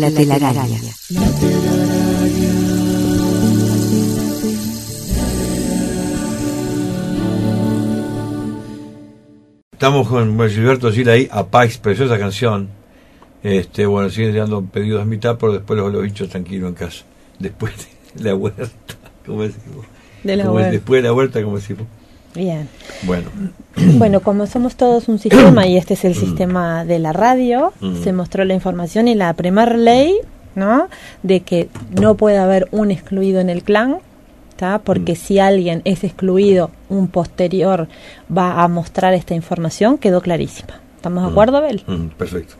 La telaraña. Estamos con Gilberto Gil ahí, Apax, preciosa canción. Este, bueno, siguen llegando pedidos a mitad, pero después los, los bichos tranquilo en casa. Después de la huerta, como decimos. De la Como huerta. Después de la huerta, como decimos. Bien. Bueno, Bueno, como somos todos un sistema y este es el sistema de la radio, se mostró la información y la primer ley, ¿no? De que no puede haber un excluido en el clan, ¿tá? Porque si alguien es excluido, un posterior va a mostrar esta información, quedó clarísima. ¿Estamos de acuerdo, Abel? mm, perfecto.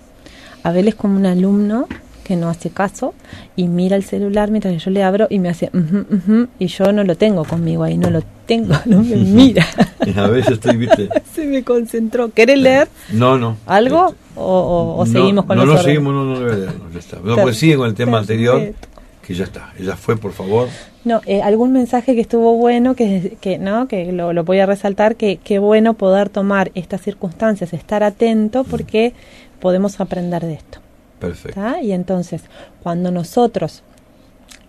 Abel es como un alumno que no hace caso y mira el celular mientras yo le abro y me hace y yo no lo tengo conmigo ahí, no lo tengo, no me mira. A veces estoy, viste. Se me concentró. ¿Querés leer No, no. algo Este, o, o- o no, seguimos con No, no, seguimos, no, no, no, no, ya está. No, pues sigue con el tema anterior, Perfecto. que ya está. Ya fue, por favor. No, eh, algún mensaje que estuvo bueno, que, que no, que lo, lo voy a resaltar, que qué bueno poder tomar estas circunstancias, estar atento porque podemos aprender de esto. Perfecto. ¿tá? Y entonces, cuando nosotros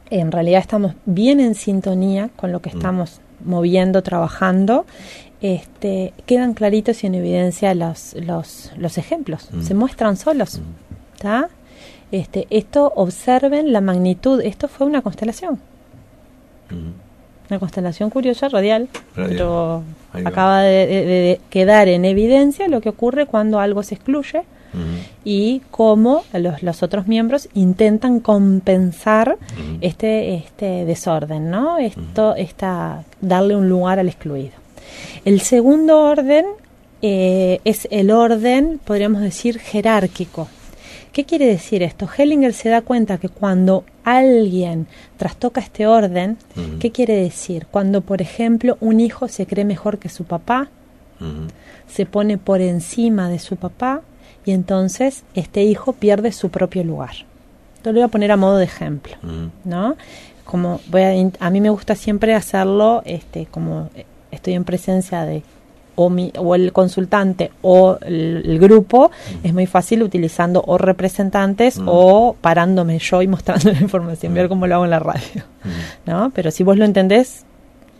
en realidad estamos bien en sintonía con lo que Mm. estamos moviendo, trabajando, este, quedan claritos y en evidencia los, los, los ejemplos, Mm. se muestran solos. ¿tá? Este, esto observen la magnitud, esto fue una constelación, Mm, una constelación curiosa, radial, Radial. pero acaba de, de- de quedar en evidencia lo que ocurre cuando algo se excluye y cómo los, los otros miembros intentan compensar este, este desorden, ¿no? Esto, esta, darle un lugar al excluido. El segundo orden eh, es el orden, podríamos decir, jerárquico. ¿Qué quiere decir esto? Hellinger se da cuenta que cuando alguien trastoca este orden. ¿qué quiere decir? Cuando, por ejemplo, un hijo se cree mejor que su papá, se pone por encima de su papá y entonces este hijo pierde su propio lugar. Lo voy a poner a modo de ejemplo, ¿no? Como voy a, a mí me gusta siempre hacerlo, este, como estoy en presencia de o, mi, o el consultante o el, el grupo, es muy fácil utilizando o representantes o parándome yo y mostrando la información, ver cómo lo hago en la radio. ¿no? Pero si vos lo entendés,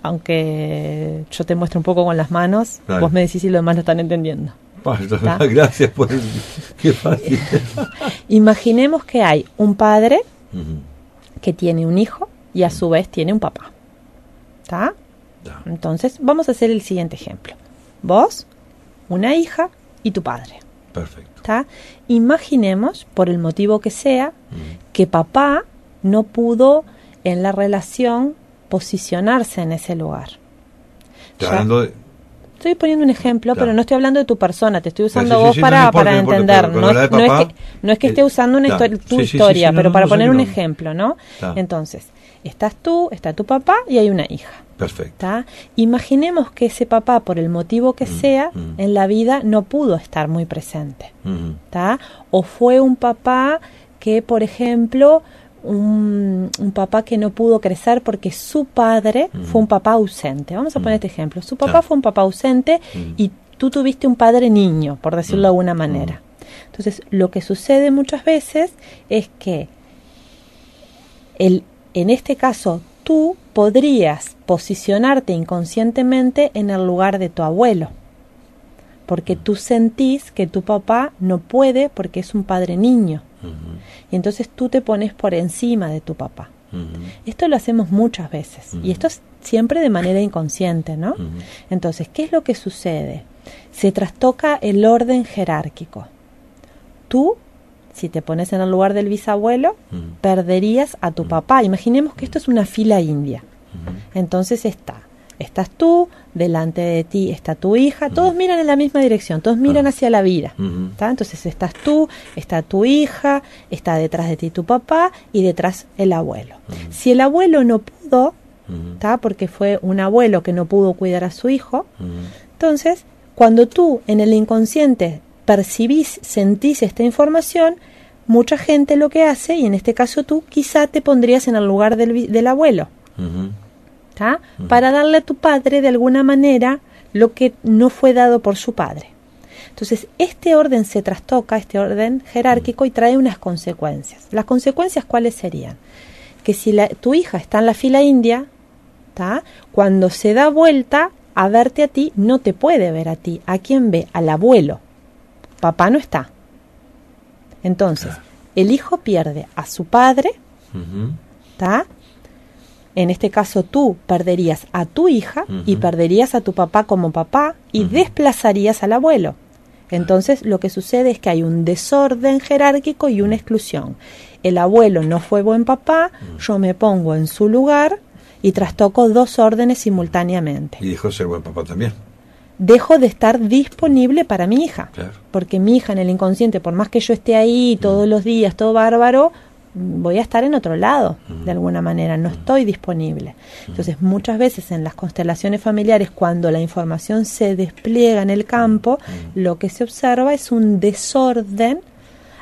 aunque yo te muestre un poco con las manos, vos me decís si lo demás lo están entendiendo. Gracias por el... Qué fácil. Imaginemos que hay un padre que tiene un hijo y a su vez tiene un papá. ¿Está? Entonces, vamos a hacer el siguiente ejemplo. Vos, una hija y tu padre. Perfecto. ¿Está? Imaginemos, por el motivo que sea, que papá no pudo en la relación posicionarse en ese lugar. Hablando de... Estoy poniendo un ejemplo, pero no estoy hablando de tu persona, te estoy usando sí, sí, vos sí, para, no importa, para no importa, entender. no, es, no que, no es que eh, esté usando una histori- tu historia, pero no, para poner un ejemplo, ¿no? Entonces, estás tú, está tu papá y hay una hija. Perfecto. ¿tá? Imaginemos que ese papá, por el motivo que sea, mm. en la vida no pudo estar muy presente. ¿tá? O fue un papá que, por ejemplo, un, un papá que no pudo crecer porque su padre Mm. fue un papá ausente. Vamos a poner Mm. este ejemplo. Su papá Claro. fue un papá ausente Mm. y tú tuviste un padre niño, por decirlo de alguna manera. Entonces, lo que sucede muchas veces es que el, en este caso tú podrías posicionarte inconscientemente en el lugar de tu abuelo, porque tú sentís que tu papá no puede porque es un padre niño, Y entonces tú te pones por encima de tu papá. Esto lo hacemos muchas veces, y esto es siempre de manera inconsciente, ¿no? Entonces, ¿qué es lo que sucede? Se trastoca el orden jerárquico. Tú, si te pones en el lugar del bisabuelo, perderías a tu papá. Imaginemos que esto es una fila india. Entonces está estás tú, delante de ti está tu hija, todos miran en la misma dirección, todos miran Ah. hacia la vida. ¿tá? Entonces estás tú, está tu hija, está detrás de ti tu papá y detrás el abuelo. Si el abuelo no pudo. ¿tá? porque fue un abuelo que no pudo cuidar a su hijo, entonces cuando tú en el inconsciente percibís, sentís esta información, mucha gente lo que hace, y en este caso tú, quizá te pondrías en el lugar del, del abuelo. ¿Tá? Para darle a tu padre de alguna manera lo que no fue dado por su padre. Entonces, este orden se trastoca, este orden jerárquico, y trae unas consecuencias. ¿Las consecuencias cuáles serían? Que si la- tu hija está en la fila india, ¿tá? cuando se da vuelta a verte a ti, no te puede ver a ti. ¿A quién ve? Al abuelo. Papá no está. Entonces, el hijo pierde a su padre. ¿tá? En este caso tú perderías a tu hija y perderías a tu papá como papá y desplazarías al abuelo. Entonces lo que sucede es que hay un desorden jerárquico y una exclusión. El abuelo no fue buen papá, yo me pongo en su lugar y trastoco dos órdenes simultáneamente. Y dejó de ser buen papá también. Dejo de estar disponible para mi hija Claro. porque mi hija en el inconsciente, por más que yo esté ahí todos los días, todo bárbaro, voy a estar en otro lado, de alguna manera, no estoy disponible. Entonces, muchas veces en las constelaciones familiares, cuando la información se despliega en el campo, lo que se observa es un desorden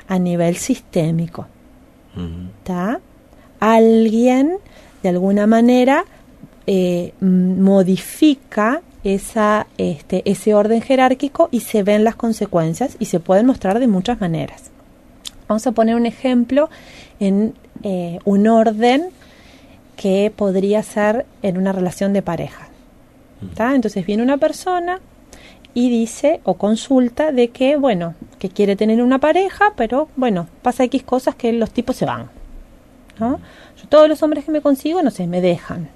a nivel sistémico. Ujú. ¿tá? Alguien, de alguna manera, eh, modifica esa, este, ese orden jerárquico y se ven las consecuencias y se pueden mostrar de muchas maneras. Vamos a poner un ejemplo en eh, un orden que podría ser en una relación de pareja. ¿tá? Entonces viene una persona y dice o consulta de que, bueno, que quiere tener una pareja, pero bueno, pasa X cosas que los tipos se van. ¿no? Yo, todos los hombres que me consigo, no sé, me dejan.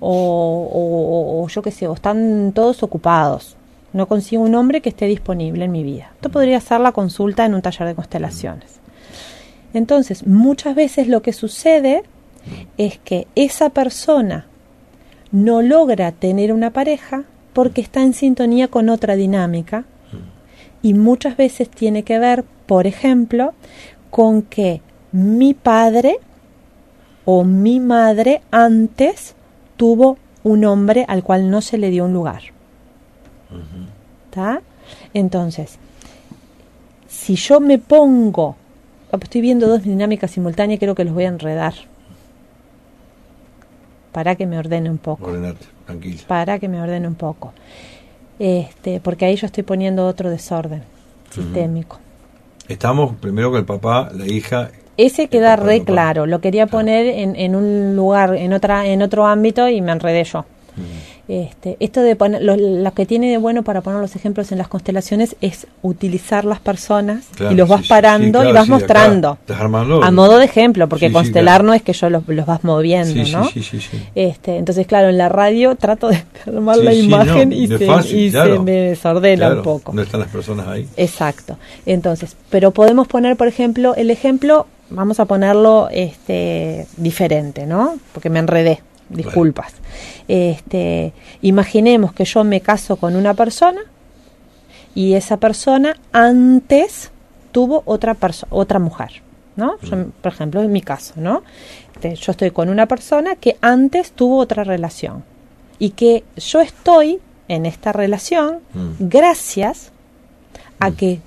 O, o- o yo qué sé, o están todos ocupados. No consigo un hombre que esté disponible en mi vida. Esto podría ser la consulta en un taller de constelaciones. Entonces, muchas veces lo que sucede es que esa persona no logra tener una pareja porque está en sintonía con otra dinámica y muchas veces tiene que ver, por ejemplo, con que mi padre o mi madre antes tuvo un hombre al cual no se le dio un lugar. ¿Tá? Entonces, si yo me pongo, estoy viendo dos dinámicas simultáneas, creo que los voy a enredar. Para que me ordene un poco Ordenate, para que me ordene un poco. Este, porque ahí yo estoy poniendo otro desorden sistémico. Estamos primero con el papá, la hija. Ese queda re claro, lo quería poner en, en un lugar, en otra, en otro ámbito y me enredé yo. Este, esto de poner, lo, lo que tiene de bueno para poner los ejemplos en las constelaciones es utilizar las personas Claro, y los vas sí, parando sí, claro, y vas sí, mostrando. armando- a modo de ejemplo, porque constelar claro. no es que yo los, los vas moviendo, ¿no? Este, entonces, claro, en la radio trato de armar la imagen no, y, se, fácil, y claro. se me desordena un poco. No están las personas ahí. Exacto. Entonces, pero podemos poner, por ejemplo, el ejemplo, vamos a ponerlo este, diferente, ¿no? Porque me enredé, disculpas. Este, imaginemos que yo me caso con una persona y esa persona antes tuvo otra perso- otra mujer, ¿no? Yo, por ejemplo, en mi caso, ¿no? Este, yo estoy con una persona que antes tuvo otra relación y que yo estoy en esta relación Mm. gracias a que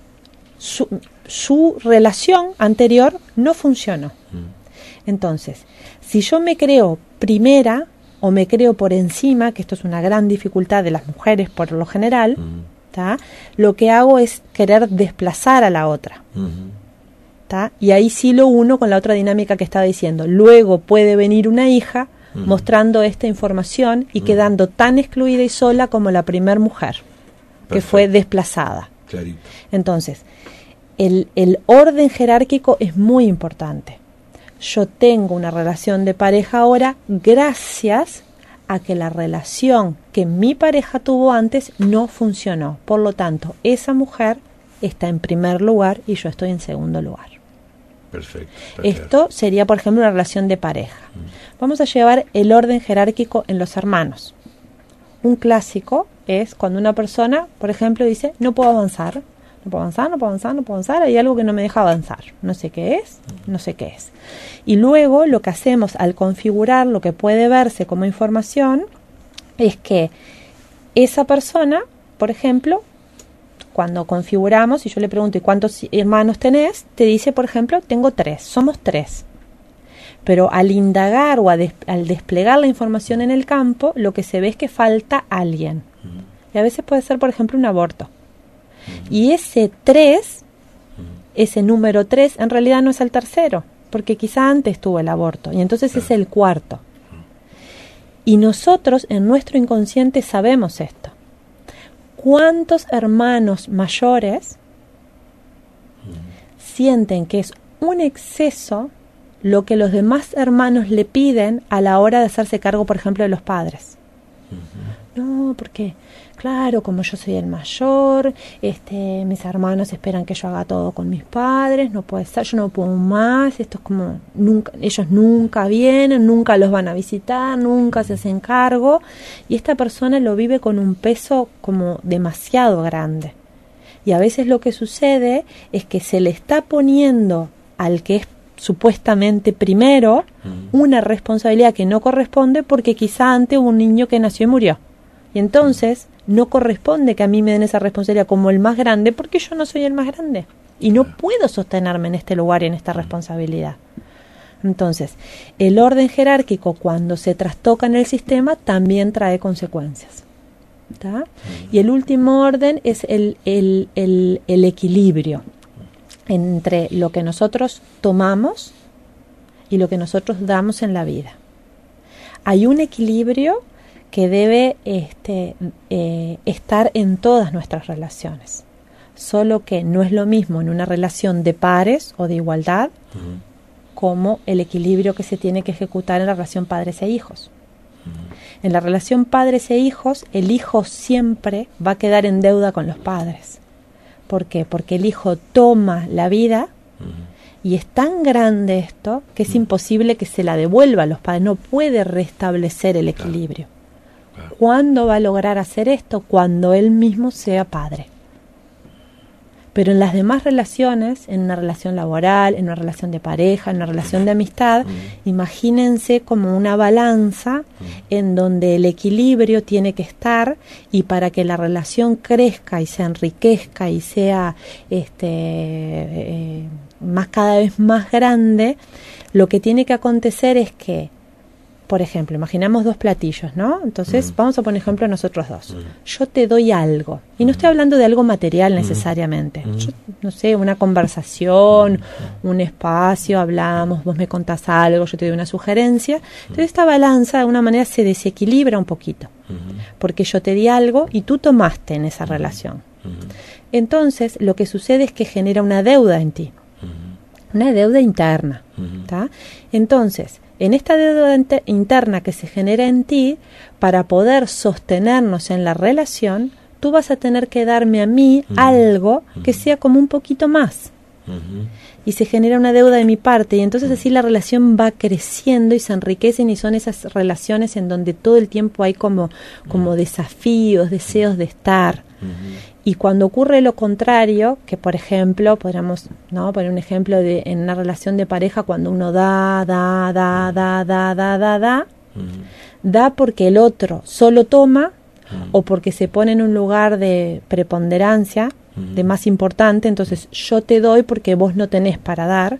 su, su relación anterior no funcionó. Entonces, si yo me creo primera o me creo por encima, que esto es una gran dificultad de las mujeres por lo general, ¿tá? lo que hago es querer desplazar a la otra. ¿tá? Y ahí sí lo uno con la otra dinámica que estaba diciendo. Luego puede venir una hija mostrando esta información y quedando tan excluida y sola como la primer mujer que fue desplazada. Clarito. Entonces, el, el orden jerárquico es muy importante. Yo tengo una relación de pareja ahora gracias a que la relación que mi pareja tuvo antes no funcionó. Por lo tanto, esa mujer está en primer lugar y yo estoy en segundo lugar. Perfecto. Esto sería, por ejemplo, una relación de pareja. Vamos a llevar el orden jerárquico en los hermanos. un clásico es cuando una persona, por ejemplo, dice, no puedo avanzar, no puedo avanzar, no puedo avanzar, no puedo avanzar, hay algo que no me deja avanzar, no sé qué es, no sé qué es. Y luego lo que hacemos al configurar lo que puede verse como información es que esa persona, por ejemplo, cuando configuramos y yo le pregunto, ¿y cuántos hermanos tenés? Te dice, por ejemplo, tengo tres, somos tres. Pero al indagar o al desplegar la información en el campo, lo que se ve es que falta alguien. Y a veces puede ser, por ejemplo, un aborto. Y ese tres, ese número tres, en realidad no es el tercero, porque quizá antes tuvo el aborto, y entonces es el cuarto. Y nosotros en nuestro inconsciente sabemos esto. ¿Cuántos hermanos mayores sienten que es un exceso lo que los demás hermanos le piden a la hora de hacerse cargo, por ejemplo, de los padres? No, porque claro, como yo soy el mayor, este, mis hermanos esperan que yo haga todo con mis padres, no puede ser, yo no puedo más, esto es como nunca, ellos nunca vienen, nunca los van a visitar, nunca se hacen cargo, y esta persona lo vive con un peso como demasiado grande. Y a veces lo que sucede es que se le está poniendo al que es supuestamente primero una responsabilidad que no corresponde porque quizá antes hubo un niño que nació y murió. Y entonces no corresponde que a mí me den esa responsabilidad como el más grande porque yo no soy el más grande y no puedo sostenerme en este lugar y en esta responsabilidad. Entonces, el orden jerárquico cuando se trastoca en el sistema también trae consecuencias. Y el último orden es el, el, el, el equilibrio entre lo que nosotros tomamos y lo que nosotros damos en la vida. Hay un equilibrio que debe este, eh, estar en todas nuestras relaciones. Solo que no es lo mismo en una relación de pares o de igualdad como el equilibrio que se tiene que ejecutar en la relación padres e hijos. En la relación padres e hijos, el hijo siempre va a quedar en deuda con los padres. ¿Por qué? Porque el hijo toma la vida y es tan grande esto que es imposible que se la devuelva a los padres, no puede restablecer el equilibrio. ¿Cuándo va a lograr hacer esto? Cuando él mismo sea padre. Pero en las demás relaciones, en una relación laboral, en una relación de pareja, en una relación de amistad, imagínense como una balanza en donde el equilibrio tiene que estar y para que la relación crezca y se enriquezca y sea este, eh, más cada vez más grande, lo que tiene que acontecer es que por ejemplo, imaginamos dos platillos, ¿no? Entonces, vamos a poner ejemplo nosotros dos. Yo te doy algo, y no estoy hablando de algo material necesariamente. Yo, no sé, una conversación, un espacio, hablamos, vos me contás algo, yo te doy una sugerencia. Entonces, esta balanza de alguna manera se desequilibra un poquito, porque yo te di algo y tú tomaste en esa relación. Entonces, lo que sucede es que genera una deuda en ti, una deuda interna. Entonces, en esta deuda interna que se genera en ti, para poder sostenernos en la relación, tú vas a tener que darme a mí algo que sea como un poquito más. Y se genera una deuda de mi parte y entonces así la relación va creciendo y se enriquecen y son esas relaciones en donde todo el tiempo hay como, como desafíos, deseos de estar. Y cuando ocurre lo contrario, que por ejemplo, podríamos ¿no? poner un ejemplo de en una relación de pareja, cuando uno da, da, da, da, da, da, da, da, da porque el otro solo toma o porque se pone en un lugar de preponderancia, de más importante, entonces yo te doy porque vos no tenés para dar.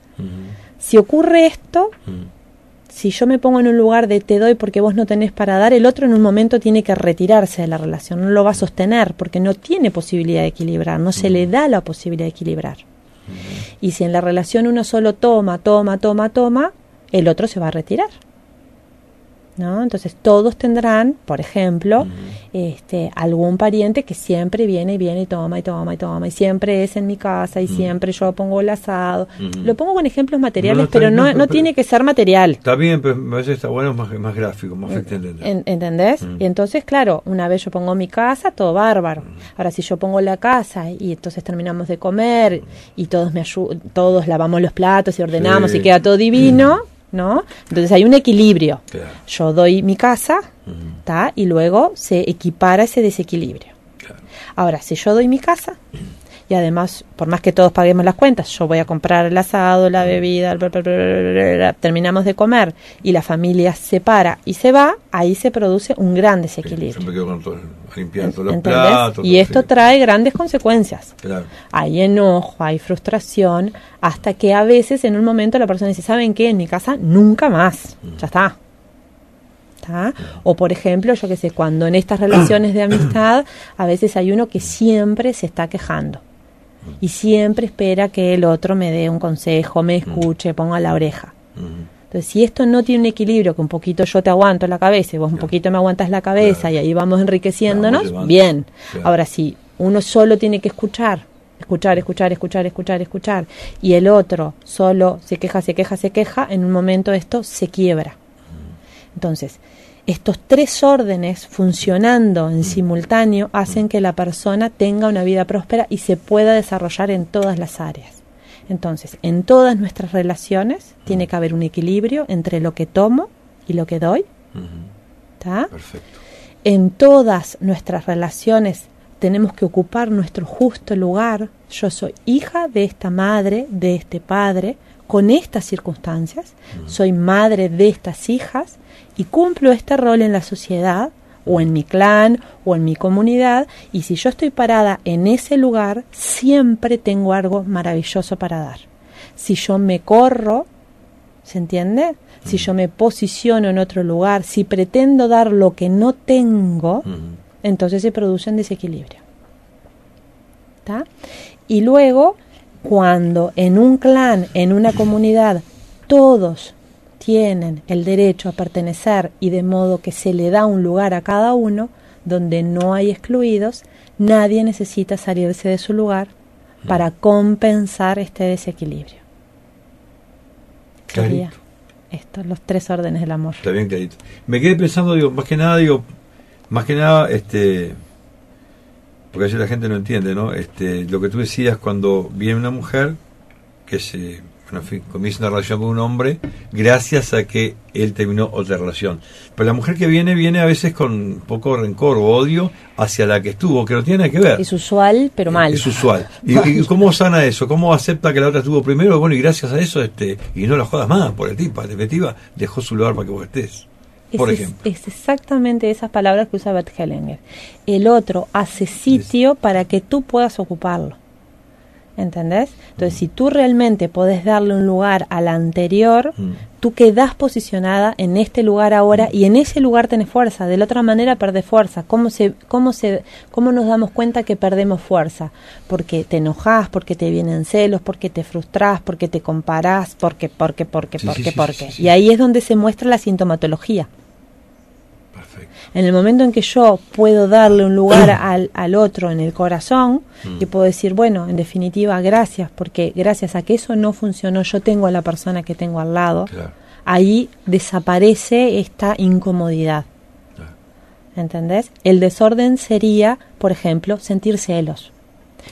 Si ocurre esto, si yo me pongo en un lugar de te doy porque vos no tenés para dar, el otro en un momento tiene que retirarse de la relación, no lo va a sostener porque no tiene posibilidad de equilibrar, no se le da la posibilidad de equilibrar. Y si en la relación uno solo toma, toma, toma, toma, el otro se va a retirar. ¿No? Entonces todos tendrán, por ejemplo, este, algún pariente que siempre viene y viene y toma y toma y toma y siempre es en mi casa y siempre yo pongo el asado. Lo pongo con ejemplos materiales, pero no, no, tiene que ser material. Está bien, pero a veces está bueno más, más gráfico, más ¿Entendés? Y entonces, claro, una vez yo pongo mi casa, todo bárbaro. Ahora, si yo pongo la casa y entonces terminamos de comer y todos me todos lavamos los platos y ordenamos y queda todo divino ¿no? Entonces hay un equilibrio. Claro. Yo doy mi casa, ¿tá? Y luego se equipara ese desequilibrio. claro. Ahora, si yo doy mi casa y además, por más que todos paguemos las cuentas, yo voy a comprar el asado, la bebida, bla, bla, bla, terminamos de comer y la familia se para y se va, ahí se produce un gran Yo desequilibrio. me quedo con todo, todos los platos. Y esto sí. trae grandes consecuencias. Claro. Hay enojo, hay frustración, hasta que a veces en un momento la persona dice, ¿saben qué? En mi casa nunca más. Ya está. ¿Está? O por ejemplo, yo que sé, cuando en estas relaciones de amistad a veces hay uno que siempre se está quejando y siempre espera que el otro me dé un consejo, me escuche, ponga la oreja. Entonces, si esto no tiene un equilibrio, que un poquito yo te aguanto la cabeza y vos un Claro. poquito me aguantas la cabeza Claro. y ahí vamos enriqueciéndonos, Vamos bien. Claro. Ahora, si uno solo tiene que escuchar, escuchar, escuchar, escuchar, escuchar, escuchar, y el otro solo se queja, se queja, se queja, en un momento esto se quiebra. Entonces, estos tres órdenes funcionando en simultáneo hacen que la persona tenga una vida próspera y se pueda desarrollar en todas las áreas. Entonces, en todas nuestras relaciones tiene que haber un equilibrio entre lo que tomo y lo que doy. Perfecto. En todas nuestras relaciones tenemos que ocupar nuestro justo lugar. Yo soy hija de esta madre, de este padre, con estas circunstancias. Soy madre de estas hijas y cumplo este rol en la sociedad o en mi clan o en mi comunidad. Y si yo estoy parada en ese lugar, siempre tengo algo maravilloso para dar. Si yo me corro, ¿Se entiende? Si yo me posiciono en otro lugar, si pretendo dar lo que no tengo, entonces se produce un desequilibrio. ¿Tá? Y luego, cuando en un clan, en una comunidad, todos tienen el derecho a pertenecer y de modo que se le da un lugar a cada uno, donde no hay excluidos, nadie necesita salirse de su lugar para compensar este desequilibrio. Sería estos los tres órdenes del amor. Está bien clarito. Me quedé pensando, digo, más que nada, digo, más que nada, este, porque a veces la gente no entiende, ¿no? Este, lo que tú decías cuando viene una mujer que se, bueno, en fin, comienza una relación con un hombre, gracias a que él terminó otra relación. Pero la mujer que viene, viene a veces con poco rencor o odio hacia la que estuvo, que no tiene nada que ver. Es usual, pero mal. Es usual. ¿Y, y cómo sana eso? ¿Cómo acepta que la otra estuvo primero? Bueno, y gracias a eso, este, y no la jodas más, por el tipo, en definitiva, dejó su lugar para que vos estés. Por es, ejemplo. es exactamente esas palabras que usa Bert Hellinger. El otro hace sitio para que tú puedas ocuparlo. ¿Entendés? Entonces, si tú realmente podés darle un lugar al anterior, Mm. tú quedás posicionada en este lugar ahora y en ese lugar tenés fuerza. De la otra manera perdés fuerza. ¿Cómo, se, cómo, se, ¿Cómo nos damos cuenta que perdemos fuerza? Porque te enojás, porque te vienen celos, porque te frustrás, porque te comparás, porque, porque, porque, porque, porque. Y ahí es donde se muestra la sintomatología. Perfecto. En el momento en que yo puedo darle un lugar al, al otro en el corazón, Mm. y puedo decir, bueno, en definitiva, gracias, porque gracias a que eso no funcionó, yo tengo a la persona que tengo al lado, Claro, ahí desaparece esta incomodidad. claro. ¿Entendés? El desorden sería, por ejemplo, sentir celos,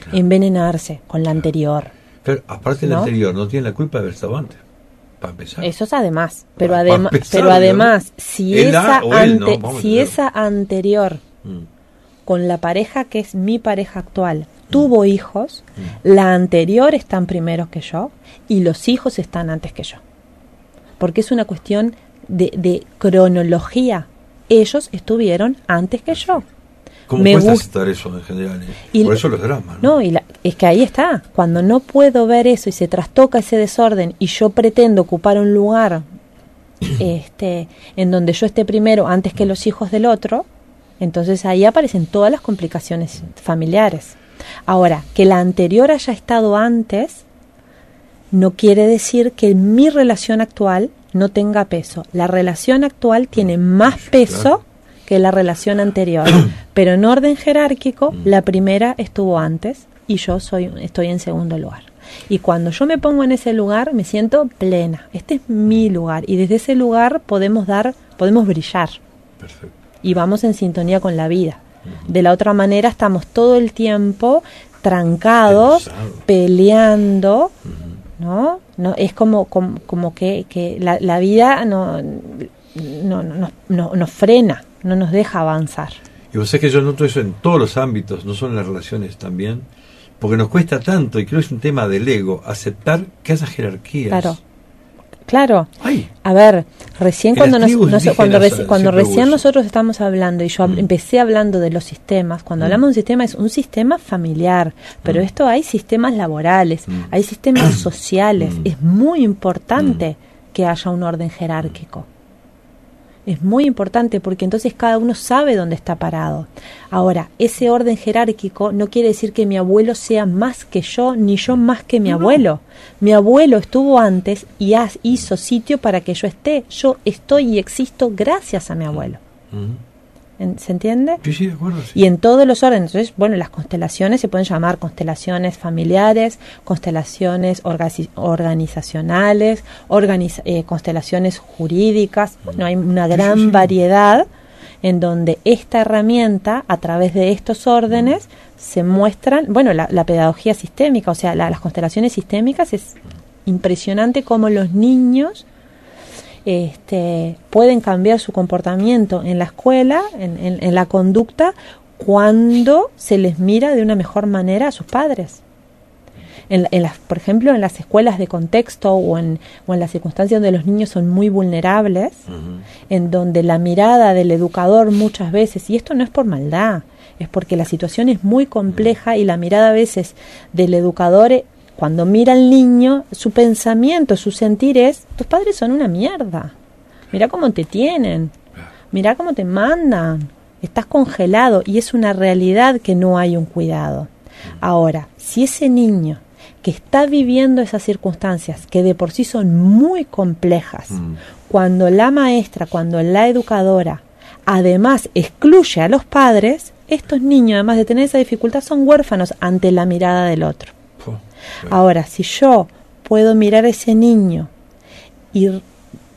Claro. envenenarse con la anterior. Claro, aparte ¿No? anterior, no tiene la culpa de haber estado antes. Para empezar. Eso es además, pero, Para empezar, pero además, si esa, si esa anterior Mm, con la pareja que es mi pareja actual tuvo hijos, Mm. la anterior están primero que yo y los hijos están antes que yo. Porque es una cuestión de, de cronología. Ellos estuvieron antes que yo. ¿Cómo Me cuesta aceptar eso en general? eh? Y- Por eso los dramas, ¿no? No, y la- es que ahí está. Cuando no puedo ver eso y se trastoca ese desorden y yo pretendo ocupar un lugar este, en donde yo esté primero antes que los hijos del otro, entonces ahí aparecen todas las complicaciones familiares. Ahora, que la anterior haya estado antes no quiere decir que mi relación actual no tenga peso. La relación actual tiene más peso. Que la relación anterior, pero en orden jerárquico la primera estuvo antes y yo soy estoy en segundo lugar. Y cuando yo me pongo en ese lugar me siento plena. Este es mi lugar y desde ese lugar podemos dar podemos brillar Perfecto. y vamos en sintonía con la vida. De la otra manera estamos todo el tiempo trancados, Tensados. peleando, ¿no? no es como, como, como que, que la, la vida no, no, no, no, nos frena, no nos deja avanzar. Y vos sabés que yo noto eso en todos los ámbitos, no solo en las relaciones también, porque nos cuesta tanto, y creo que es un tema del ego, aceptar que haya jerarquías. Claro. Claro. Ay. A ver, recién En cuando nos, cuando, reci- cuando recién nosotros estamos hablando y yo Mm. empecé hablando de los sistemas, cuando Mm. hablamos de un sistema es un sistema familiar, pero Mm. esto hay sistemas laborales, hay sistemas sociales, es muy importante que haya un orden jerárquico. Es muy importante porque entonces cada uno sabe dónde está parado. Ahora, ese orden jerárquico no quiere decir que mi abuelo sea más que yo, ni yo más que mi abuelo. Mi abuelo estuvo antes y hizo sitio para que yo esté. Yo estoy y existo gracias a mi abuelo. Ujú. ¿En- ¿Se entiende? Sí, sí, de acuerdo. sí. Y en todos los órdenes, entonces, bueno, las constelaciones se pueden llamar constelaciones familiares, constelaciones orga- organizacionales, organiza- eh, constelaciones jurídicas. Bueno, hay una sí, gran sí. variedad en donde esta herramienta, a través de estos órdenes, se muestran, bueno, la, la pedagogía sistémica, o sea, la- las constelaciones sistémicas es impresionante cómo los niños este, pueden cambiar su comportamiento en la escuela, en, en- en la conducta, cuando se les mira de una mejor manera a sus padres. En, en las, por ejemplo, en las escuelas de contexto o en, o en las circunstancias donde los niños son muy vulnerables, en donde la mirada del educador muchas veces, y esto no es por maldad, es porque la situación es muy compleja y la mirada a veces del educador, cuando mira al niño, su pensamiento, su sentir es, tus padres son una mierda, mira cómo te tienen, mira cómo te mandan, estás congelado y es una realidad que no hay un cuidado. Ahora, si ese niño que está viviendo esas circunstancias, que de por sí son muy complejas, Mm. cuando la maestra, cuando la educadora, además excluye a los padres, estos niños, además de tener esa dificultad, son huérfanos ante la mirada del otro. Claro. Ahora, si yo puedo mirar a ese niño y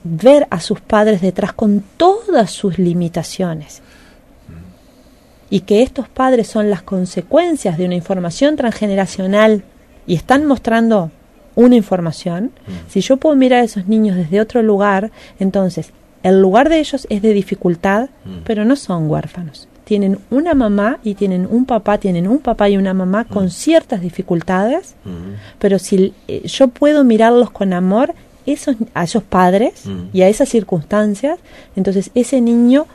ver a sus padres detrás con todas sus limitaciones, y que estos padres son las consecuencias de una información transgeneracional y están mostrando una información, si yo puedo mirar a esos niños desde otro lugar, entonces el lugar de ellos es de dificultad, Mm. pero no son huérfanos. Tienen una mamá y tienen un papá, tienen un papá y una mamá con ciertas dificultades, Ujú. pero si eh, yo puedo mirarlos con amor esos, a esos padres Mm. y a esas circunstancias, entonces ese niño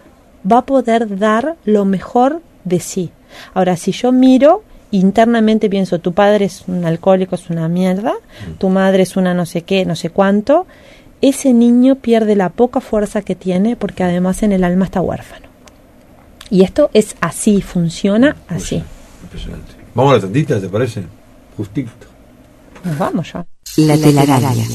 va a poder dar lo mejor de sí. Ahora, si yo miro internamente pienso, tu padre es un alcohólico, es una mierda, tu madre es una no sé qué, no sé cuánto, ese niño pierde la poca fuerza que tiene porque además en el alma está huérfano. Y esto es así, funciona así. Impresionante. Vamos a la tantita, ¿te parece? Justito. Nos vamos ya. La telaraña.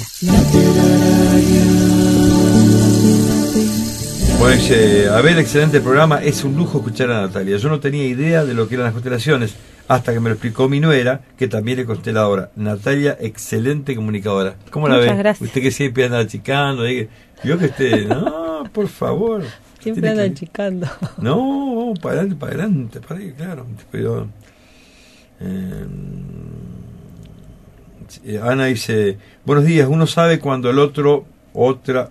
Bueno, dice, a ver, excelente programa, es un lujo escuchar a Natalia. Yo no tenía idea de lo que eran las constelaciones, hasta que me lo explicó mi nuera, que también es consteladora. Natalia, excelente comunicadora. ¿Cómo la Muchas ve? gracias. Usted que siempre anda achicando, yo que esté, no, por favor. Siempre anda que- achicando. No, vamos para adelante, para adelante, para ahí, claro. Pero, eh, eh, Ana dice, buenos días, uno sabe cuando el otro, otra,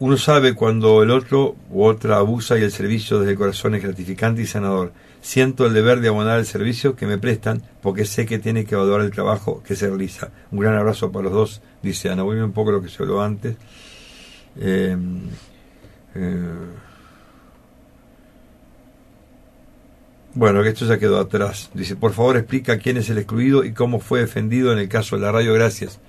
uno sabe cuando el otro u otra abusa y el servicio desde el corazón es gratificante y sanador. Siento el deber de abonar el servicio que me prestan porque sé que tiene que evaluar el trabajo que se realiza. Un gran abrazo para los dos, dice Ana. Vuelve un poco lo que se habló antes. Eh, eh, bueno, que esto ya quedó atrás. Dice, por favor explica quién es el excluido y cómo fue defendido en el caso de la radio. Gracias.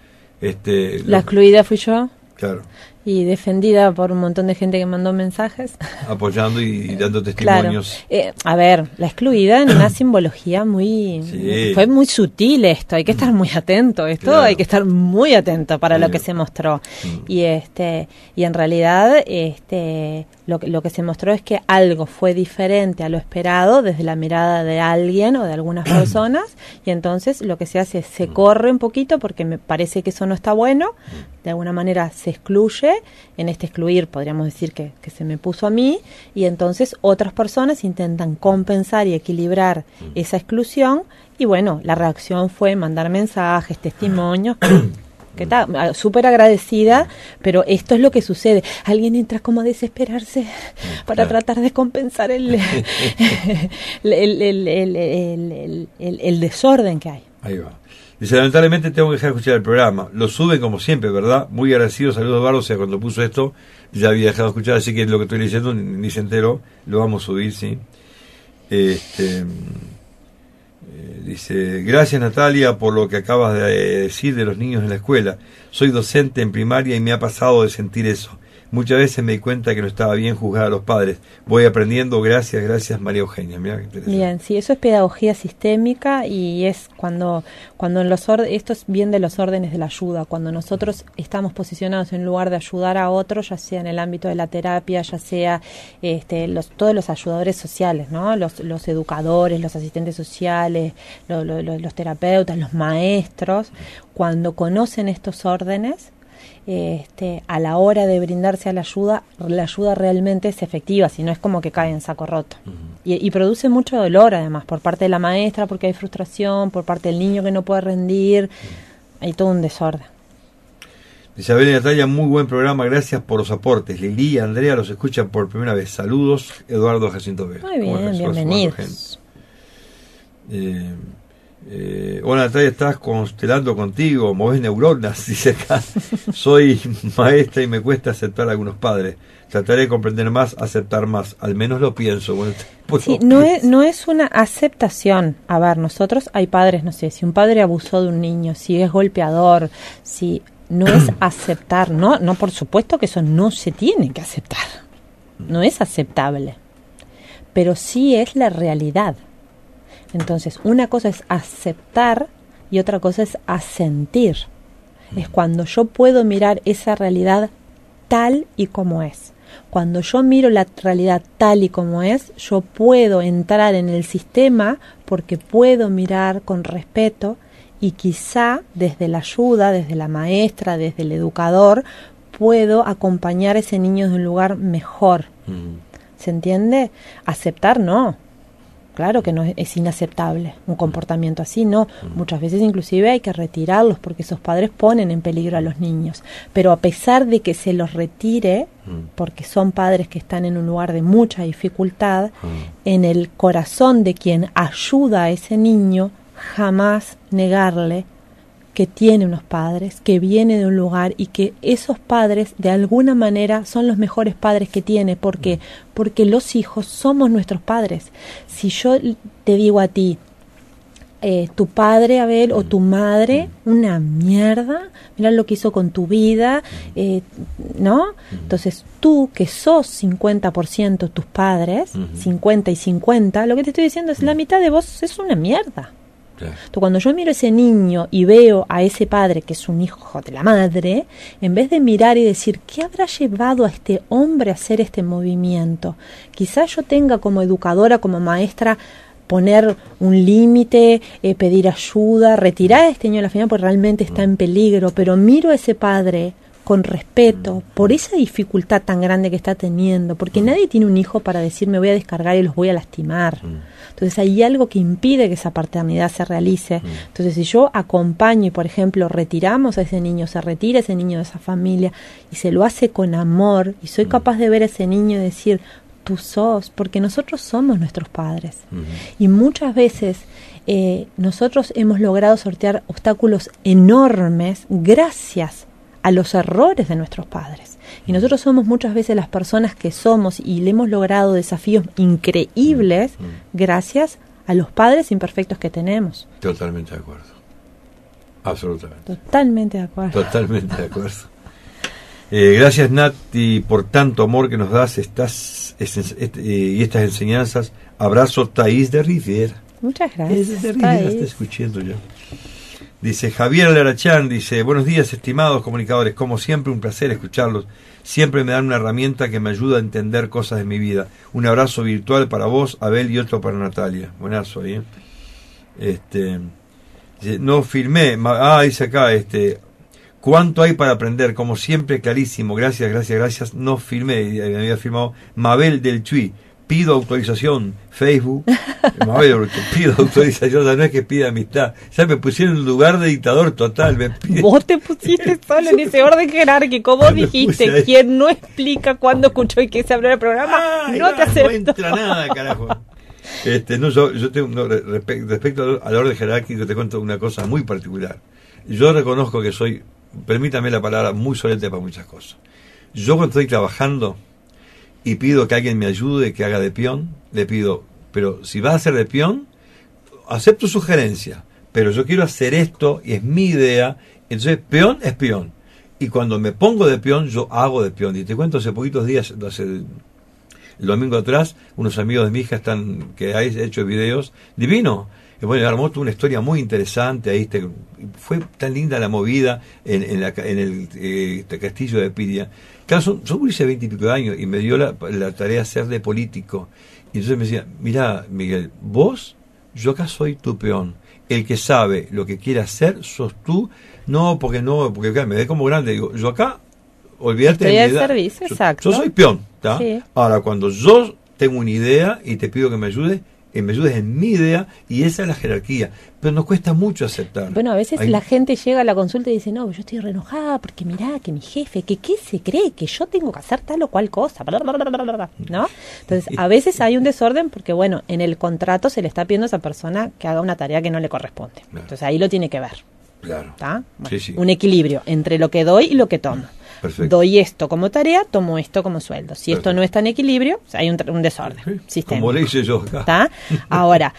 Este, La lo- excluida fui yo claro, y defendida por un montón de gente que mandó mensajes. apoyando y, y dando Claro. testimonios. Eh, a ver, la excluida en una simbología muy... Sí. Fue muy sutil esto, hay que estar muy atento, esto Claro. hay que estar muy atento para lo que se mostró. Mm. Y este y en realidad este lo que, lo que se mostró es que algo fue diferente a lo esperado desde la mirada de alguien o de algunas personas y entonces lo que se hace es se corre un poquito porque me parece que eso no está bueno, de alguna manera se excluye en este excluir podríamos decir que, que se me puso a mí, y entonces otras personas intentan compensar y equilibrar Mm. esa exclusión, y bueno, la reacción fue mandar mensajes, testimonios. que está ah, súper agradecida, pero esto es lo que sucede. Alguien entra como a desesperarse para claro. tratar de compensar el- el desorden que hay. Ahí va. Dice, lamentablemente tengo que dejar de escuchar el programa. Lo suben como siempre, ¿verdad? Muy agradecido, saludos Eduardo. O sea, cuando puso esto, ya había dejado de escuchar, así que lo que estoy leyendo ni, ni se enteró. Lo vamos a subir, sí. Este, eh, dice, gracias Natalia por lo que acabas de decir de los niños en la escuela. Soy docente en primaria y me ha pasado de sentir eso. Muchas veces me di cuenta que no estaba bien juzgar a los padres. Voy aprendiendo, gracias, gracias María Eugenia. Mirá qué. Bien, sí, eso es pedagogía sistémica y es cuando, cuando en los orde- esto es bien de los órdenes de la ayuda, cuando nosotros estamos posicionados en lugar de ayudar a otros, ya sea en el ámbito de la terapia, ya sea este, los, todos los ayudadores sociales, ¿no? Los, los educadores, los asistentes sociales, lo- lo- lo- los terapeutas, los maestros, cuando conocen estos órdenes, este, a la hora de brindarse a la ayuda, la ayuda realmente es efectiva, si no es como que cae en saco roto. y, y produce mucho dolor además, por parte de la maestra, porque hay frustración, por parte del niño que no puede rendir, hay todo un desorden. Isabel y Natalia, muy buen programa, gracias por los aportes. Lili y Andrea los escuchan por primera vez. Saludos, Eduardo Jacinto Vega. Muy ¿Cómo bien, bienvenidos. Eh, eh, hola Natalia, estás constelando contigo, moves neuronas, dice acá. Soy maestra y me cuesta aceptar a algunos padres. Trataré de comprender más, aceptar más. Al menos lo pienso. Bueno, pues Sí, no pienso. es, no es una aceptación. A ver, nosotros hay padres, no sé, si un padre abusó de un niño, si es golpeador, si no es aceptar, no, no, por supuesto que eso no se tiene que aceptar. No es aceptable. Pero sí es la realidad. Entonces, una cosa es aceptar y otra cosa es asentir. Es cuando yo puedo mirar esa realidad tal y como es. Cuando yo miro la realidad tal y como es, yo puedo entrar en el sistema porque puedo mirar con respeto y quizá desde la ayuda, desde la maestra, desde el educador, puedo acompañar a ese niño de un lugar mejor. Mm. ¿Se entiende? Aceptar no. Claro que no es, es inaceptable un comportamiento así, no. Muchas veces inclusive hay que retirarlos porque esos padres ponen en peligro a los niños. Pero a pesar de que se los retire, Mm. porque son padres que están en un lugar de mucha dificultad, Mm. en el corazón de quien ayuda a ese niño, jamás negarle que tiene unos padres, que viene de un lugar y que esos padres de alguna manera son los mejores padres que tiene. ¿Por qué? Porque los hijos somos nuestros padres. Si yo te digo a ti, eh, tu padre, Abel, o tu madre, una mierda, mira lo que hizo con tu vida, eh, ¿no? Entonces tú, que sos 50% tus padres, Ujú. 50 y 50, lo que te estoy diciendo es la mitad de vos es una mierda. Entonces, cuando yo miro a ese niño y veo a ese padre que es un hijo de la madre, en vez de mirar y decir, ¿qué habrá llevado a este hombre a hacer este movimiento? Quizás yo tenga como educadora, como maestra, poner un límite, eh, pedir ayuda, retirar a este niño de la familia porque realmente está en peligro, pero miro a ese padre con respeto por esa dificultad tan grande que está teniendo, porque nadie tiene un hijo para decir me voy a descargar y los voy a lastimar. Entonces hay algo que impide que esa paternidad se realice. Entonces si yo acompaño y, por ejemplo, retiramos a ese niño, se retira ese niño de esa familia y se lo hace con amor y soy capaz de ver a ese niño y decir, tú sos, porque nosotros somos nuestros padres. Ujú. Y muchas veces eh, nosotros hemos logrado sortear obstáculos enormes gracias a los errores de nuestros padres. Y nosotros somos muchas veces las personas que somos y le hemos logrado desafíos increíbles gracias a los padres imperfectos que tenemos. Totalmente de acuerdo. Absolutamente. Totalmente de acuerdo. Totalmente de acuerdo. Eh, gracias Nati por tanto amor que nos das estas, es- este, eh, y estas enseñanzas. Abrazo Taís de Riviera. Muchas Es gracias. de Está Riviera, está escuchando ya. Dice Javier Larachán, dice, buenos días estimados comunicadores, como siempre un placer escucharlos. Siempre me dan una herramienta que me ayuda a entender cosas de mi vida. Un abrazo virtual para vos, Abel, y otro para Natalia. Buenazo ahí. ¿eh? Este, no firmé, ah, dice acá, este, ¿Cuánto hay para aprender? Como siempre, clarísimo. Gracias, gracias, gracias. No firmé, me había firmado Mabel del Chuy. Pido autorización. Facebook. Pido autorización. O sea, no es que pida amistad. Ya me pusieron en lugar de dictador total. Me pide- Vos te pusiste solo en ese orden jerárquico. Vos dijiste, quien no explica cuándo escuchó y qué se en el programa, Ay, no te No acepto. entra nada, carajo. Este, no, yo, yo tengo, no, respe- respecto al, al orden jerárquico, te cuento una cosa muy particular. Yo reconozco que soy, permítame la palabra, muy solente para muchas cosas. Yo cuando estoy trabajando y pido que alguien me ayude, que haga de peón, le pido, pero si vas a hacer de peón, acepto sugerencia, pero yo quiero hacer esto y es mi idea, entonces peón es peón. Y cuando me pongo de peón, yo hago de peón. Y te cuento, hace poquitos días, hace el domingo atrás, unos amigos de mi hija están que hay hecho videos divino. Y bueno, armó una historia muy interesante. Ahí este, fue tan linda la movida en, en, la en el eh, este castillo de Piria. Claro, son, son de veintipico años y me dio la, la tarea de ser de político. Y entonces me decía, mira, Miguel, vos, yo acá soy tu peón. El que sabe lo que quiere hacer sos tú. No, porque no, porque me ve como grande. Digo, yo acá, olvídate Estoy de mi al edad. servicio, Yo- exacto. Yo soy peón, ¿tá? Sí. Ahora, cuando yo tengo una idea y te pido que me ayudes, que me ayudes en mi idea y esa es la jerarquía. Pero nos cuesta mucho aceptar. Bueno, a veces la gente llega a la consulta y dice, no, yo estoy re enojada porque mirá, que mi jefe, que qué se cree, que yo tengo que hacer tal o cual cosa, bla, bla, bla, bla, bla, bla", ¿no? Entonces, a veces hay un desorden porque, bueno, en el contrato se le está pidiendo a esa persona que haga una tarea que no le corresponde. Claro. Entonces, ahí lo tiene que ver, Claro. ¿está? Bueno, Sí, sí. Un equilibrio entre lo que doy y lo que tomo. Perfecto. Doy esto como tarea, tomo esto como sueldo. Si esto no está en equilibrio, sea, hay un, un desorden Sí, sistémico. Como le hice yo acá. Ahora,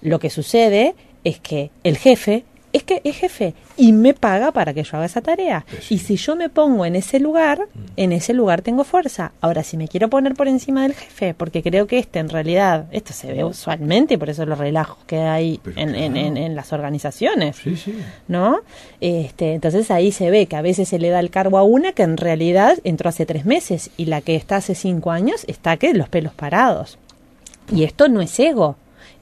lo que sucede es que el jefe es que es jefe y me paga para que yo haga esa tarea. Pues sí. Y si yo me pongo en ese lugar, en ese lugar tengo fuerza. Ahora, si me quiero poner por encima del jefe, porque creo que este en realidad, esto se ve usualmente, y por eso los relajos que hay en- en las organizaciones. Sí, sí. ¿no? Este, entonces ahí se ve que a veces se le da el cargo a una que en realidad entró hace tres meses y la que está hace cinco años está que los pelos parados. Y esto no es ego,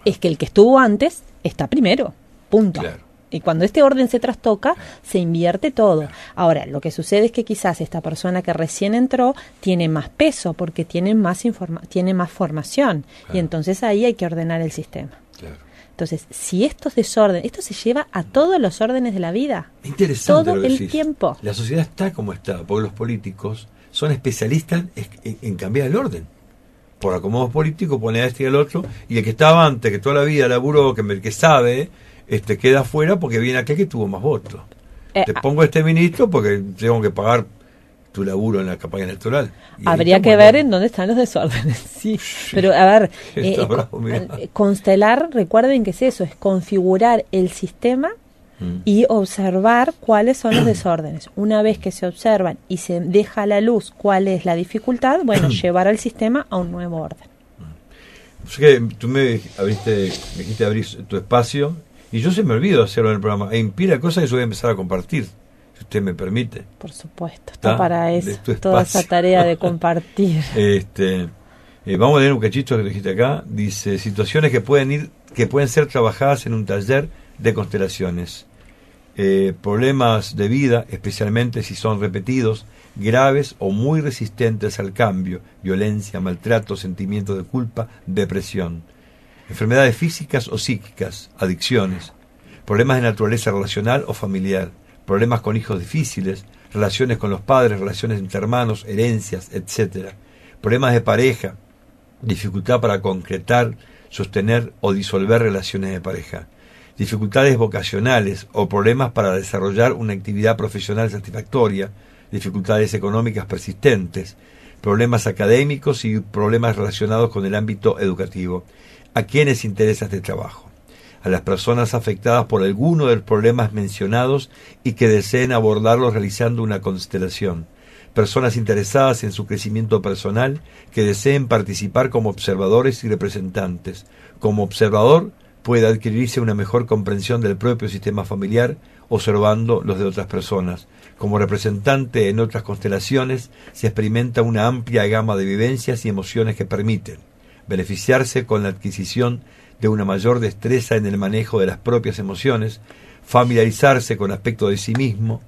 es que el que estuvo antes está primero, punto. Claro. Y cuando este orden se trastoca, se invierte todo. Ahora, lo que sucede es que quizás esta persona que recién entró tiene más peso porque tiene más, informa tiene más formación. Y entonces ahí hay que ordenar el sistema. Claro. Entonces, si estos desorden, esto se lleva a todos los órdenes de la vida. Interesante Todo lo que el decís. tiempo. La sociedad está como está, porque los políticos son especialistas en, en- en cambiar el orden. Por acomodos políticos, pone a este y al otro, y el que estaba antes, que toda la vida laburó, que el que sabe, este queda afuera porque viene aquel que tuvo más votos. Eh, Te a- pongo a este ministro porque tengo que pagar tu laburo en la campaña electoral. Y Habría que ver en dónde están los desórdenes, sí. Pero a ver, eh, bravo, eh, constelar, recuerden que es eso, es configurar el sistema Mm. y observar cuáles son los desórdenes. Una vez que se observan y se deja a la luz cuál es la dificultad, bueno, llevar al sistema a un nuevo orden. Pues que tú me abriste, me dijiste abrir tu espacio y yo se me olvido hacerlo en el programa. E impida cosas que yo voy a empezar a compartir, si usted me permite. Por supuesto, está Ah, para eso, toda esa tarea de compartir. Este, eh, vamos a leer un cachito que dijiste acá. Dice situaciones que pueden ir, que pueden ser trabajadas en un taller de constelaciones. Eh, problemas de vida, especialmente si son repetidos, graves o muy resistentes al cambio, violencia, maltrato, sentimientos de culpa, depresión, enfermedades físicas o psíquicas, adicciones, problemas de naturaleza relacional o familiar, problemas con hijos difíciles, relaciones con los padres, relaciones entre hermanos, herencias, etc. Problemas de pareja, dificultad para concretar, sostener o disolver relaciones de pareja, dificultades vocacionales o problemas para desarrollar una actividad profesional satisfactoria, dificultades económicas persistentes, problemas académicos y problemas relacionados con el ámbito educativo. ¿A quiénes interesa este trabajo? A las personas afectadas por alguno de los problemas mencionados y que deseen abordarlos realizando una constelación. Personas interesadas en su crecimiento personal que deseen participar como observadores y representantes. Como observador puede adquirirse una mejor comprensión del propio sistema familiar observando los de otras personas. Como representante en otras constelaciones se experimenta una amplia gama de vivencias y emociones que permiten beneficiarse con la adquisición de una mayor destreza en el manejo de las propias emociones, familiarizarse con aspectos de sí mismo,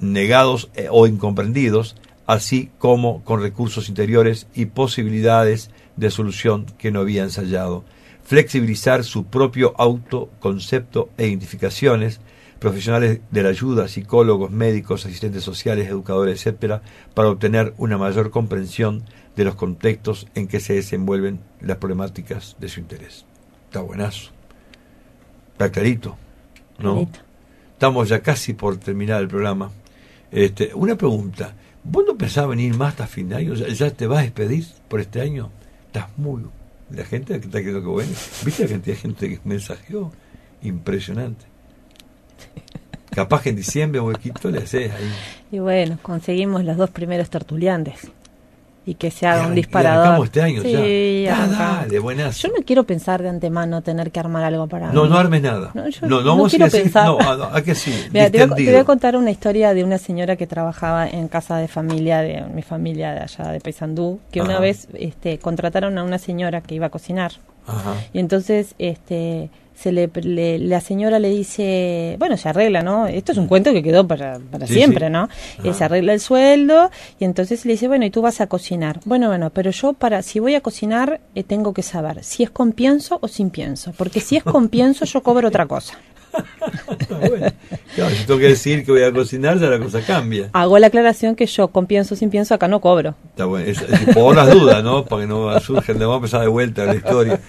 negados eh, o incomprendidos, así como con recursos interiores y posibilidades de solución que no había ensayado. Flexibilizar su propio autoconcepto e identificaciones, profesionales de la ayuda, psicólogos, médicos, asistentes sociales, educadores, etcétera, para obtener una mayor comprensión de los contextos en que se desenvuelven las problemáticas de su interés. Está buenazo. Está clarito, ¿no? Clarito. Estamos ya casi por terminar el programa. Este, una pregunta. ¿Vos no pensabas venir más hasta fin de año? ¿Ya, ya te vas a despedir por este año? Estás muy... La gente que está queriendo que bueno. ¿Viste la cantidad de gente que mensajeó? Impresionante. Capaz que en diciembre o huequito le haces ahí. Y bueno, conseguimos los dos primeros tertuliantes. Y que se haga un disparador. este año sí, ya. Ah, dale, buenazo. Yo no quiero pensar de antemano tener que armar algo para No, mí. no armes nada. No, yo no, no no vamos a decir, pensar. no, ah, no, hay que decir, Mira, te, voy a, te distendido. voy a contar una historia de una señora que trabajaba en casa de familia, de mi familia de allá de Paysandú, que una vez este, contrataron a una señora que iba a cocinar. Ajá. Y entonces este, se le, le- la señora le dice, bueno, se arregla, ¿no? Esto es un cuento que quedó para, para Sí, siempre, sí. ¿no? Eh, Ajá. se arregla el sueldo y entonces le dice, bueno, y tú vas a cocinar. Bueno, bueno, pero yo para, si voy a cocinar, eh, tengo que saber si es con pienso o sin pienso, porque si es con pienso yo cobro otra cosa. Ah, bueno. Claro, si tengo que decir que voy a cocinar, ya la cosa cambia. Hago la aclaración que yo con pienso sin pienso acá no cobro. Está bueno. Es, es por las dudas, ¿no? Para que no surjan, le vamos a empezar de vuelta la historia.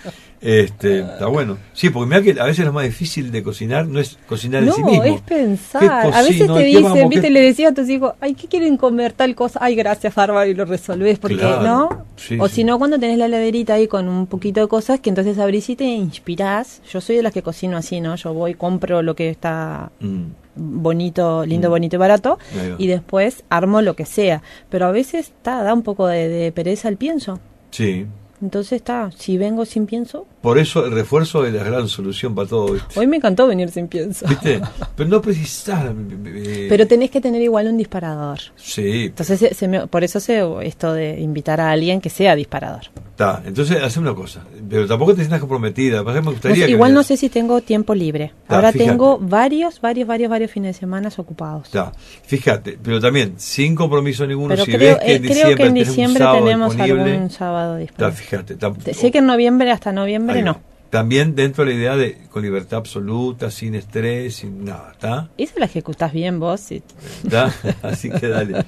Este, está bueno. Sí, porque mira que a veces lo más difícil de cocinar no es cocinar en No, sí mismo. es pensar. ¿Qué A veces te ¿Qué dicen, vamos? viste, ¿Qué- le decía a tus hijos, ay, ¿qué quieren comer tal cosa? Ay, gracias, Bárbara, y lo resolvés, porque, Claro. ¿no? Sí, o sí. si no, cuando tenés la heladerita ahí con un poquito de cosas, que entonces abrís y te inspirás. Yo soy de las que cocino así, ¿no? Yo voy, compro lo que está Mm, bonito, lindo, Mm. bonito y barato, y después armo lo que sea. Pero a veces, está da un poco de, de pereza el pienso. sí. Entonces, está, si vengo sin pienso, Por eso el refuerzo es la gran solución para todo. ¿viste? hoy me encantó venir sin pienso. ¿Viste? Pero no precisás. eh, Pero tenés que tener igual un disparador. Sí, Entonces, se- se me- por eso se, esto de invitar a alguien que sea disparador. está. Entonces, hacemos una cosa. Pero tampoco te sientas comprometida. Me gustaría que igual no sé si tengo tiempo libre. Ta, Ahora fíjate. tengo varios, varios, varios, varios fines de semana ocupados. Está. Fíjate, pero también sin compromiso ninguno. Pero si creo, ves que eh, en creo diciembre, que en diciembre tenemos algún sábado disponible. Fíjate. Te- Sé que en noviembre, hasta noviembre no. También dentro de la idea de con libertad absoluta, sin estrés, sin nada, ¿está? Esa la ejecutás bien vos. ¿Está? Así que dale.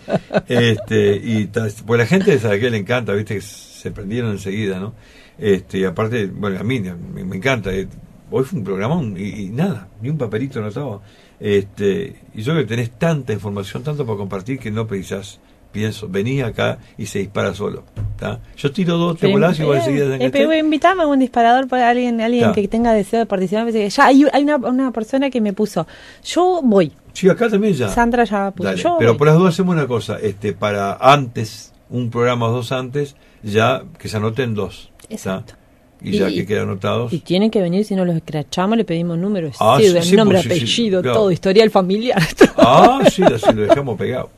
Este, y pues la gente sabe que le encanta, viste, que se prendieron enseguida, ¿no? Este, y aparte, bueno, a mí me, me encanta. eh, Hoy fue un programón y, y nada, ni un papelito anotado. Este, y yo creo que tenés tanta información, tanto para compartir que no precisás, pienso, vení acá y se dispara solo. ¿está? Yo tiro dos, te volás y vos Eh, enseguida eh, enganchás. pero invitame a un disparador para alguien, alguien que tenga deseo de participar. Ya hay, hay una, una persona que me puso, yo voy. Sí, acá también ya. Sandra ya puso, Dale, yo pero voy. por las dudas hacemos una cosa, este, para antes, un programa o dos antes, ya que se anoten dos. Exacto. Y ya que quedan anotados. Y tienen que venir, si no los escrachamos, le pedimos números, Ah, sí, sí, nombre, sí, apellido, claro. todo, historial familiar. Ah, sí, así lo dejamos pegado.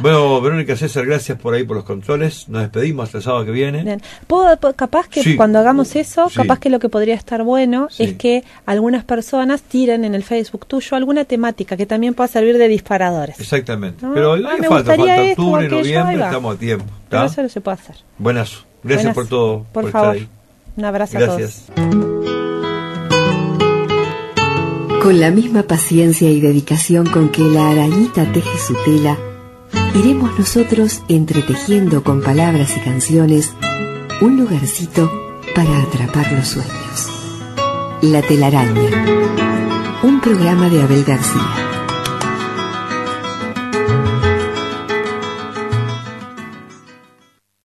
Bueno, Verónica César, gracias por ahí por los controles. Nos despedimos hasta el sábado que viene. Bien. Puedo- capaz que cuando hagamos eso, capaz que lo que podría estar bueno es que algunas personas tiren en el Facebook tuyo alguna temática que también pueda servir de disparadores. Exactamente. No, Pero ah, hoy me falta, gustaría falta esto octubre, aquello, noviembre, estamos a tiempo. Eso no se puede hacer. Buenazo. Gracias Buenas. por todo. Por, estar favor. ahí. Un abrazo a Gracias. todos. Con la misma paciencia y dedicación con que la arañita teje su tela, iremos nosotros entretejiendo con palabras y canciones un lugarcito para atrapar los sueños. La telaraña. Un programa de Abel García.